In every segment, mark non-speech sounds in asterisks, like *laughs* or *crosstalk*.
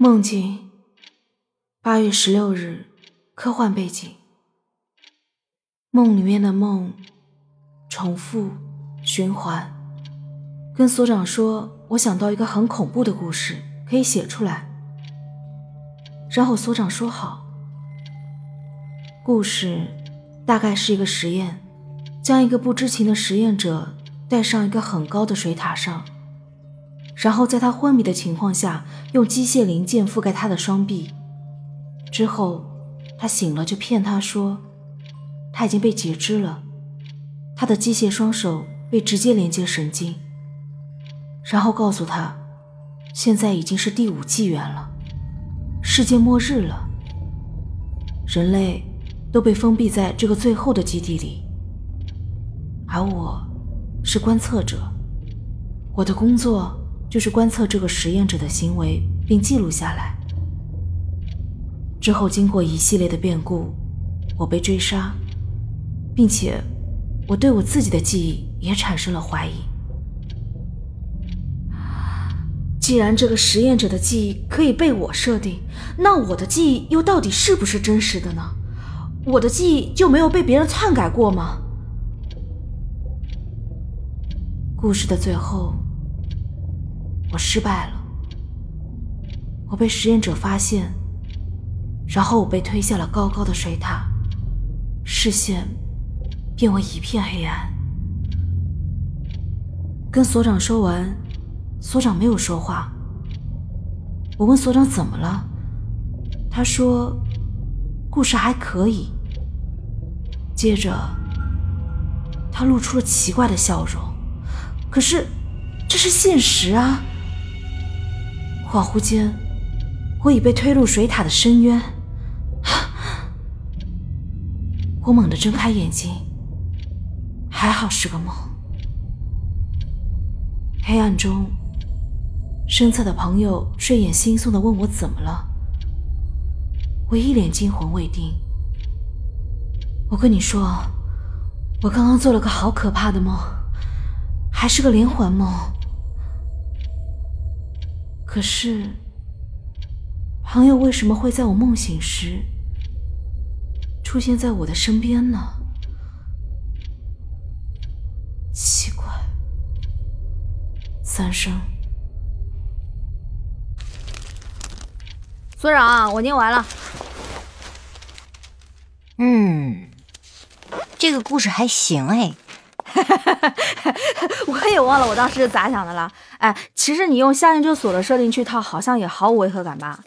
梦境，八月十六日，科幻背景。梦里面的梦，重复循环。跟所长说，我想到一个很恐怖的故事，可以写出来。然后所长说好。故事大概是一个实验，将一个不知情的实验者带上一个很高的水塔上。然后在他昏迷的情况下，用机械零件覆盖他的双臂。之后，他醒了就骗他说，他已经被截肢了，他的机械双手被直接连接神经。然后告诉他，现在已经是第五纪元了，世界末日了，人类都被封闭在这个最后的基地里，而我是观测者，我的工作。就是观测这个实验者的行为，并记录下来。之后经过一系列的变故，我被追杀，并且我对我自己的记忆也产生了怀疑。既然这个实验者的记忆可以被我设定，那我的记忆又到底是不是真实的呢？我的记忆就没有被别人篡改过吗？故事的最后。我失败了，我被实验者发现，然后我被推下了高高的水塔，视线变为一片黑暗。跟所长说完，所长没有说话。我问所长怎么了，他说故事还可以。接着，他露出了奇怪的笑容，可是这是现实啊。恍惚间，我已被推入水塔的深渊。*laughs* 我猛地睁开眼睛，还好是个梦。黑暗中，身侧的朋友睡眼惺忪的问我怎么了。我一脸惊魂未定。我跟你说，我刚刚做了个好可怕的梦，还是个连环梦。可是，朋友为什么会在我梦醒时出现在我的身边呢？奇怪。三生，所长，我念完了。嗯，这个故事还行哎。*laughs* 我也忘了我当时是咋想的了。哎，其实你用相应之锁的设定去套，好像也毫无违和感吧？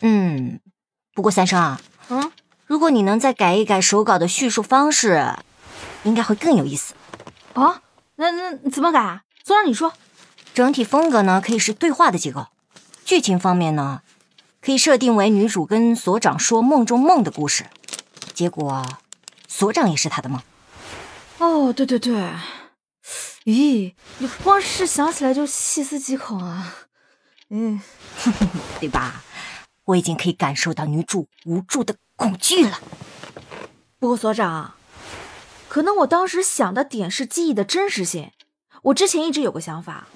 嗯，不过三生啊，嗯，如果你能再改一改手稿的叙述方式，应该会更有意思。啊？那那怎么改啊？所长你说。整体风格呢，可以是对话的结构；剧情方面呢，可以设定为女主跟所长说梦中梦的故事，结果所长也是她的梦。哦，对对对，咦，你光是想起来就细思极恐啊，嗯，*laughs* 对吧？我已经可以感受到女主无助的恐惧了。不过所长，可能我当时想的点是记忆的真实性。我之前一直有个想法，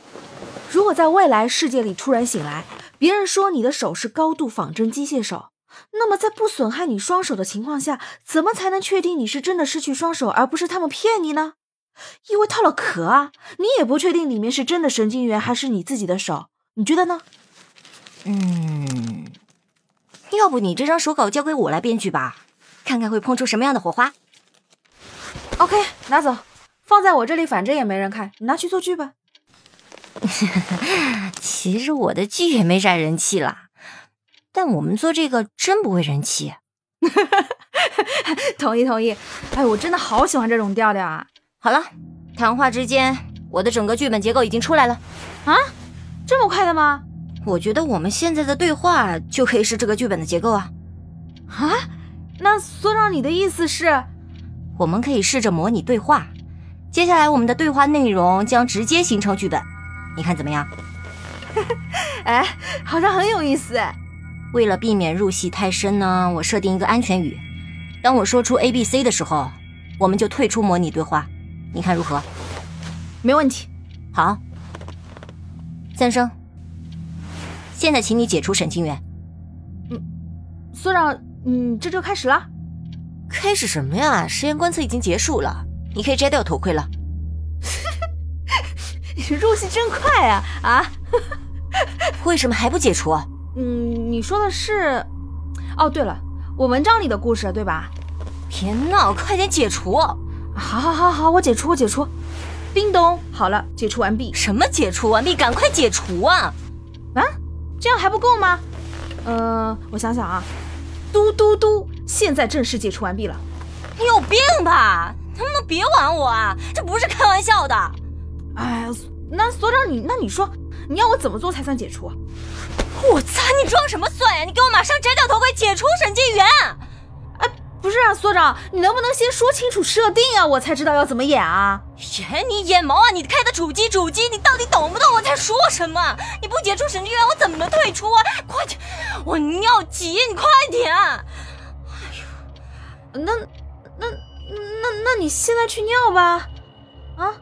如果在未来世界里突然醒来，别人说你的手是高度仿真机械手。那么，在不损害你双手的情况下，怎么才能确定你是真的失去双手，而不是他们骗你呢？因为套了壳啊，你也不确定里面是真的神经元还是你自己的手，你觉得呢？嗯，要不你这张手稿交给我来编剧吧，看看会碰出什么样的火花。OK，拿走，放在我这里，反正也没人看，你拿去做剧吧。*laughs* 其实我的剧也没啥人气啦。但我们做这个真不会人气，*laughs* 同意同意。哎，我真的好喜欢这种调调啊！好了，谈话之间，我的整个剧本结构已经出来了。啊，这么快的吗？我觉得我们现在的对话就可以是这个剧本的结构啊。啊？那所长，你的意思是，我们可以试着模拟对话，接下来我们的对话内容将直接形成剧本，你看怎么样？*laughs* 哎，好像很有意思哎。为了避免入戏太深呢，我设定一个安全语。当我说出 A、B、C 的时候，我们就退出模拟对话。你看如何？没问题。好，三生，现在请你解除沈清源。嗯。所长，嗯，这就开始了。开始什么呀？实验观测已经结束了，你可以摘掉头盔了。你 *laughs* 入戏真快啊！啊，为什么还不解除？嗯，你说的是……哦，对了，我文章里的故事对吧？别闹，快点解除！好，好，好，好，我解除，我解除。叮咚，好了，解除完毕。什么解除完毕？赶快解除啊！啊，这样还不够吗？呃，我想想啊，嘟嘟嘟，现在正式解除完毕了。你有病吧？能不能别玩我啊？这不是开玩笑的。哎，那所长你，那你说你要我怎么做才算解除？我擦，你装什么蒜呀？你给我马上摘掉头盔，解除审计员！哎，不是啊，所长，你能不能先说清楚设定啊？我才知道要怎么演啊！演你演毛啊！你开的主机主机，你到底懂不懂我在说什么？你不解除审计员，我怎么退出啊？快点，我尿急，你快点！哎呦，那那那那你现在去尿吧。啊！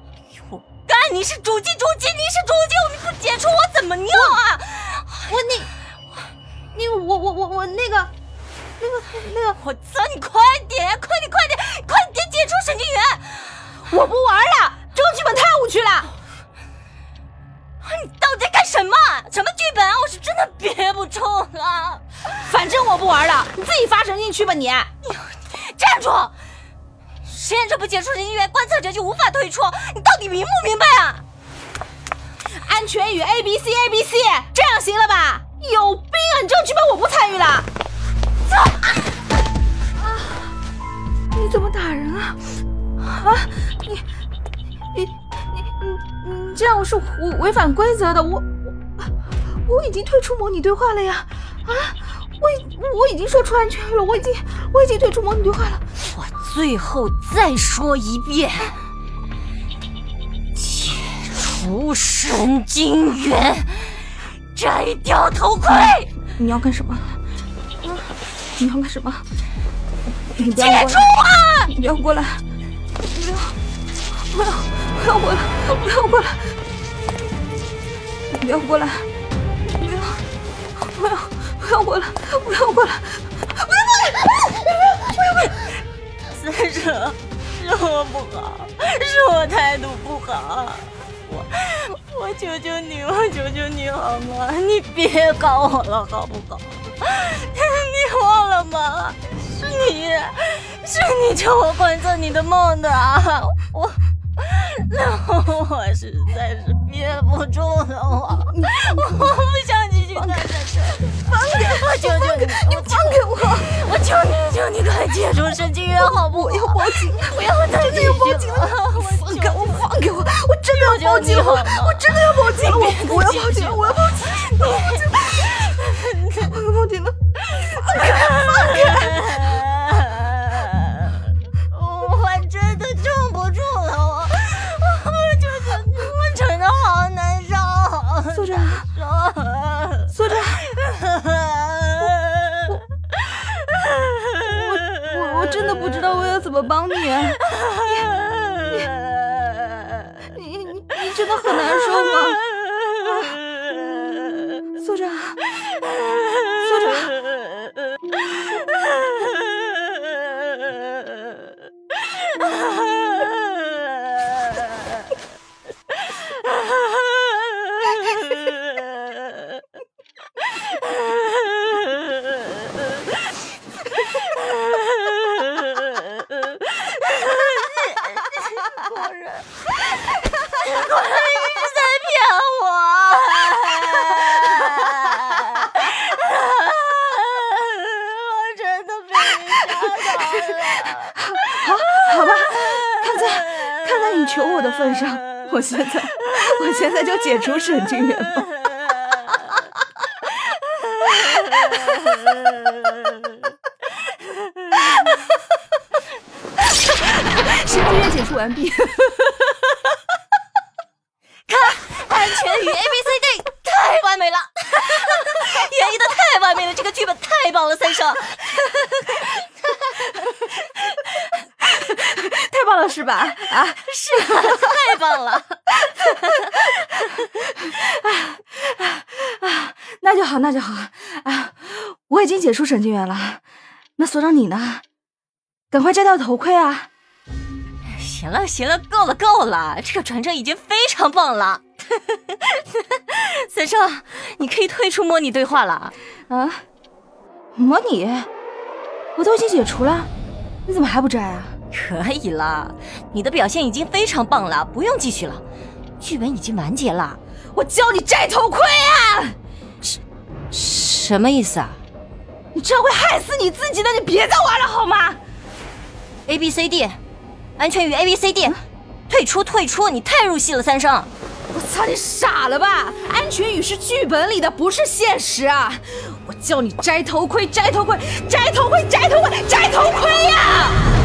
你是主机主机，你是主机，你不解除我怎么尿啊？我你你我我我我那个那个那个，我操！你快点，快点，快点，快点解除神经元！我不玩了，这个剧本太无趣了。你到底在干什么？什么剧本啊？我是真的憋不住了。反正我不玩了，你自己发神经去吧你。你站住！实验者不解除神经元，观测者就无法退出。你到底明不明白啊？安全与 A B C A B C，这样行了吧？有病啊！你这个剧本我不参与了。走！啊！你怎么打人啊？啊！你你你你你这样我是违违反规则的。我我我已经退出模拟对话了呀！啊！我已我已经说出安全语了，我已经我已经退出模拟对话了。我最后再说一遍。解除神经元，摘掉头盔。你要干什么？你要干什么？你解除啊！你不要过来！不要！不要！不要过来！不要过来！不要过来！不要！不要！不要过来！不要过来！不要过来！不要过来！三生，是我不好，是我态度不好。我我求求你，我求求你好吗？你别搞我了，好不好？你忘了吗？是你，是你叫我观测你的梦的啊！我，*laughs* 我实在是憋不住解除神经元，好不好？我要报警！不要再真的要报警了！放开我！放开我！我真的要报警了！我真的要报警！我我要报警！我要报在你求我的份上，*laughs* 我现在我现在就解除神经元吧。神经元解除完毕。看，安全与 A B C D 太完美了，演绎的太完美了，这个剧本太棒了，三生。太棒了，*laughs* 是吧？啊，是啊，太棒了。啊啊！啊那就好，那就好。啊，我已经解除神经元了。那所长你呢？赶快摘掉头盔啊！行了行了，够了够了，这个转正已经非常棒了。*laughs* 所长，你可以退出模拟对话了。啊？模拟？我都已经解除了，你怎么还不摘啊？可以了，你的表现已经非常棒了，不用继续了。剧本已经完结了，我教你摘头盔啊！什什么意思啊？你这样会害死你自己的，你别再玩了好吗？A B C D，安全与 A B C D，退出退出！你太入戏了，三生。我操，你傻了吧？安全语是剧本里的，不是现实啊！我叫你摘头盔，摘头盔，摘头盔，摘头盔，摘头盔呀！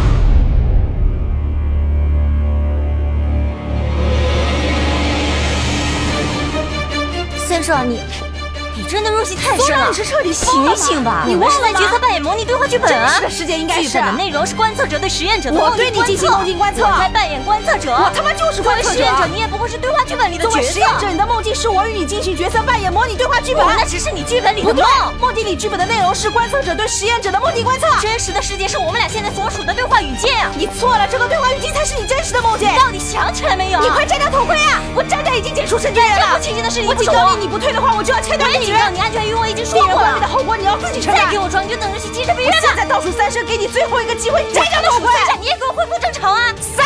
先生，你。你真的入戏太深了，你是彻底醒醒吧！你忘了在角色扮演模拟对话剧本啊！真实的世界应该是剧本的内容是观测者对实验者的我对你进行梦境观测，我在扮演观测者。我他妈就是观测者。实验者，你也不过是对话剧本里的角色。实验者，你的梦境是我与你进行角色扮演模拟对话剧本，那只是你剧本里的梦。梦境里剧本的内容是观测者对实验者的梦境观测。真实的世界是我们俩现在所处的对话语境啊！你错了，这个对话语境才是你真实的梦境。你到底想起来没有？你快摘掉头盔啊！我摘掉已经解除神经元了。这不情形的事情我警告你，你不退的话，我就要切掉你。警告你，安全与我。我已经说过了，的后果你要自己承担。再给我装，你就等着去精神病院吧。现在倒数三声，给你最后一个机会，摘掉头盔。你也给我恢复正常啊！三、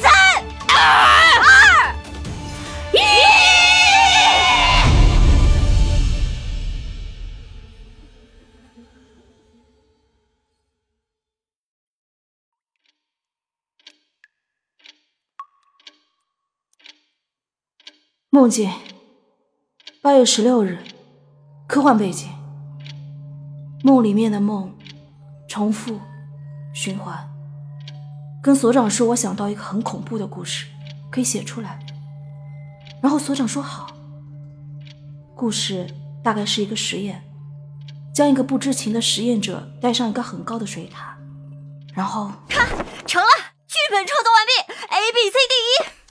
三、二、二、一。梦境，八月十六日。科幻背景，梦里面的梦，重复，循环。跟所长说，我想到一个很恐怖的故事，可以写出来。然后所长说好。故事大概是一个实验，将一个不知情的实验者带上一个很高的水塔，然后看成了，剧本创作完毕，A B C D E。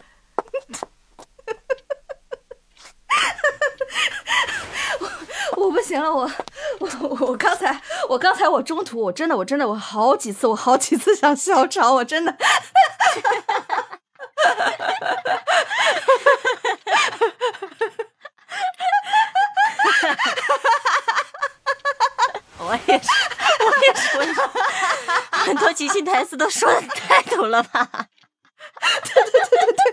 我不行了，我我我刚才我刚才我中途我真的我真的我好几次我好几次想笑场，我真的，*laughs* 我也是，我也是，我也是，很多即兴台词都说的太懂了吧？*laughs* 对对对对对，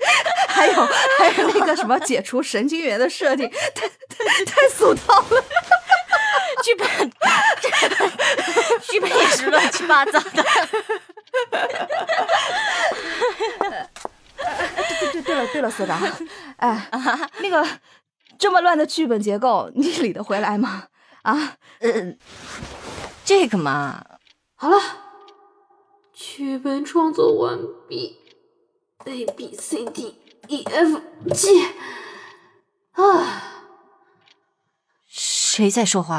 还有还有那个什么解除神经元的设定，太太太俗套了。剧本，剧本也是乱七八糟的。对对对了对了，所长，*laughs* 哎，那个这么乱的剧本结构，你理得回来吗？啊，呃，这个嘛，好了，剧本创作完毕，A B C D E F G，啊，谁在说话？